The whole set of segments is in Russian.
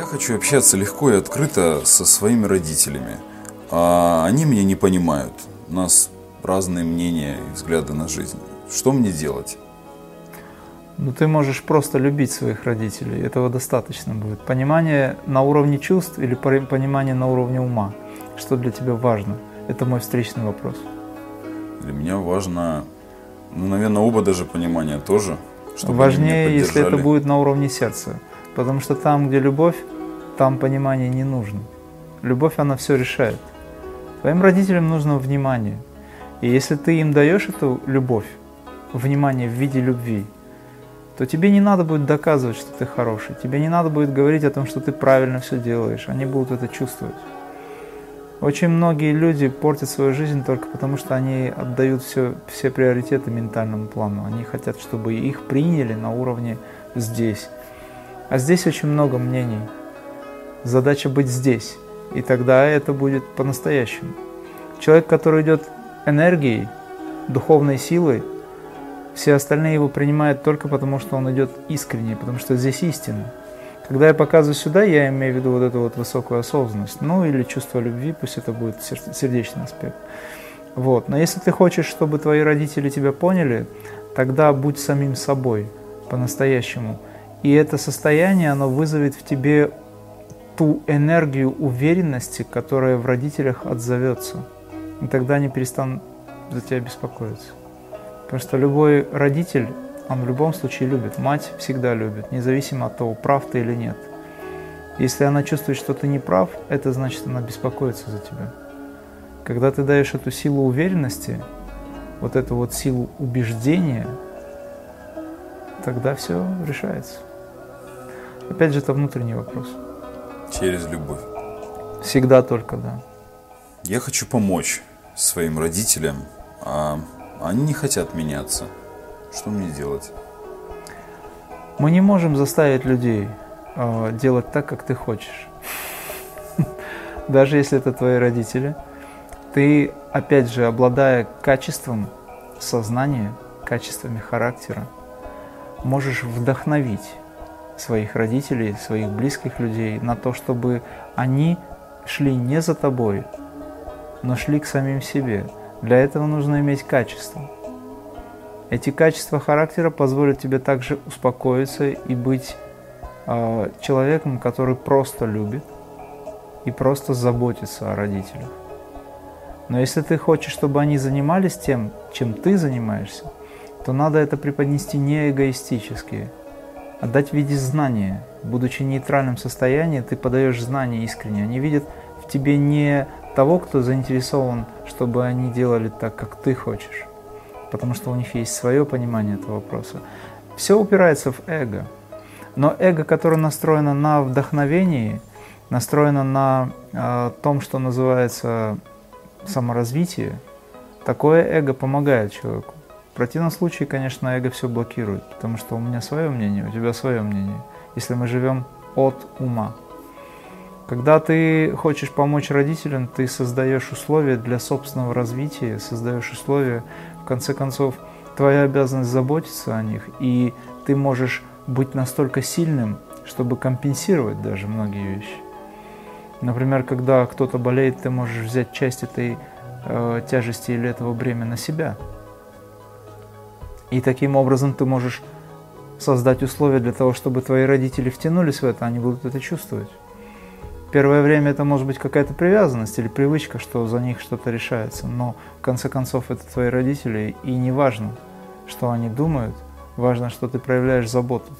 Я хочу общаться легко и открыто со своими родителями, а они меня не понимают. У нас разные мнения и взгляды на жизнь. Что мне делать? Ну, ты можешь просто любить своих родителей, этого достаточно будет. Понимание на уровне чувств или понимание на уровне ума, что для тебя важно, это мой встречный вопрос. Для меня важно, ну, наверное, оба даже понимания тоже. Чтобы Важнее, если это будет на уровне сердца. Потому что там, где любовь, там понимание не нужно. Любовь, она все решает. Твоим родителям нужно внимание. И если ты им даешь эту любовь, внимание в виде любви, то тебе не надо будет доказывать, что ты хороший. Тебе не надо будет говорить о том, что ты правильно все делаешь. Они будут это чувствовать. Очень многие люди портят свою жизнь только потому, что они отдают все, все приоритеты ментальному плану. Они хотят, чтобы их приняли на уровне здесь. А здесь очень много мнений. Задача быть здесь. И тогда это будет по-настоящему. Человек, который идет энергией, духовной силой, все остальные его принимают только потому, что он идет искренне, потому что здесь истина. Когда я показываю сюда, я имею в виду вот эту вот высокую осознанность, ну или чувство любви, пусть это будет сердечный аспект. Вот. Но если ты хочешь, чтобы твои родители тебя поняли, тогда будь самим собой по-настоящему. И это состояние, оно вызовет в тебе ту энергию уверенности, которая в родителях отзовется. И тогда они перестанут за тебя беспокоиться. Потому что любой родитель, он в любом случае любит. Мать всегда любит, независимо от того, прав ты или нет. Если она чувствует, что ты не прав, это значит, она беспокоится за тебя. Когда ты даешь эту силу уверенности, вот эту вот силу убеждения, тогда все решается. Опять же, это внутренний вопрос. Через любовь. Всегда только, да. Я хочу помочь своим родителям, а они не хотят меняться. Что мне делать? Мы не можем заставить людей э, делать так, как ты хочешь. Даже если это твои родители. Ты, опять же, обладая качеством сознания, качествами характера, можешь вдохновить своих родителей, своих близких людей на то, чтобы они шли не за тобой, но шли к самим себе – для этого нужно иметь качество. Эти качества характера позволят тебе также успокоиться и быть э, человеком, который просто любит и просто заботится о родителях. Но если ты хочешь, чтобы они занимались тем, чем ты занимаешься, то надо это преподнести не эгоистически, а дать в виде знания. Будучи в нейтральном состоянии, ты подаешь знания искренне. Они видят в тебе не того, кто заинтересован, чтобы они делали так, как ты хочешь. Потому что у них есть свое понимание этого вопроса. Все упирается в эго. Но эго, которое настроено на вдохновении, настроено на э, том, что называется саморазвитие, такое эго помогает человеку. Противном случае, конечно, эго все блокирует, потому что у меня свое мнение, у тебя свое мнение. Если мы живем от ума. Когда ты хочешь помочь родителям, ты создаешь условия для собственного развития, создаешь условия, в конце концов, твоя обязанность заботиться о них, и ты можешь быть настолько сильным, чтобы компенсировать даже многие вещи. Например, когда кто-то болеет, ты можешь взять часть этой э, тяжести или этого бремя на себя. И таким образом ты можешь создать условия для того, чтобы твои родители втянулись в это, они будут это чувствовать. Первое время это может быть какая-то привязанность или привычка, что за них что-то решается, но в конце концов это твои родители, и не важно, что они думают, важно, что ты проявляешь заботу.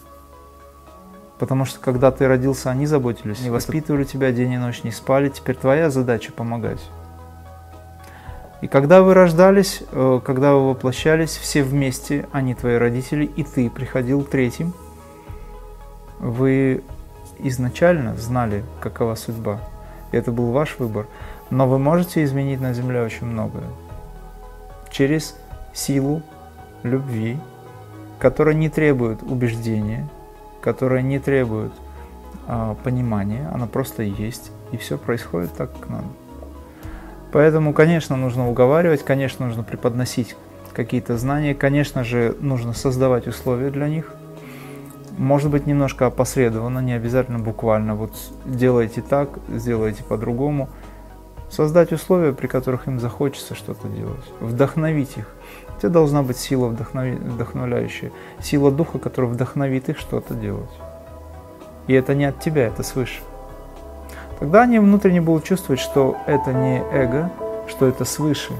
Потому что когда ты родился, они заботились, не воспитывали тебя день и ночь, не спали, теперь твоя задача помогать. И когда вы рождались, э, когда вы воплощались, все вместе, они твои родители, и ты приходил третьим, вы изначально знали, какова судьба. И это был ваш выбор. Но вы можете изменить на Земле очень многое. Через силу любви, которая не требует убеждения, которая не требует а, понимания, она просто есть, и все происходит так, как надо. Поэтому, конечно, нужно уговаривать, конечно, нужно преподносить какие-то знания, конечно же, нужно создавать условия для них, Может быть, немножко опосредованно, не обязательно буквально. Вот делайте так, сделайте по-другому. Создать условия, при которых им захочется что-то делать. Вдохновить их. Тебя должна быть сила вдохнови... вдохновляющая. Сила духа, которая вдохновит их что-то делать. И это не от тебя, это свыше. Тогда они внутренне будут чувствовать, что это не эго, что это свыше,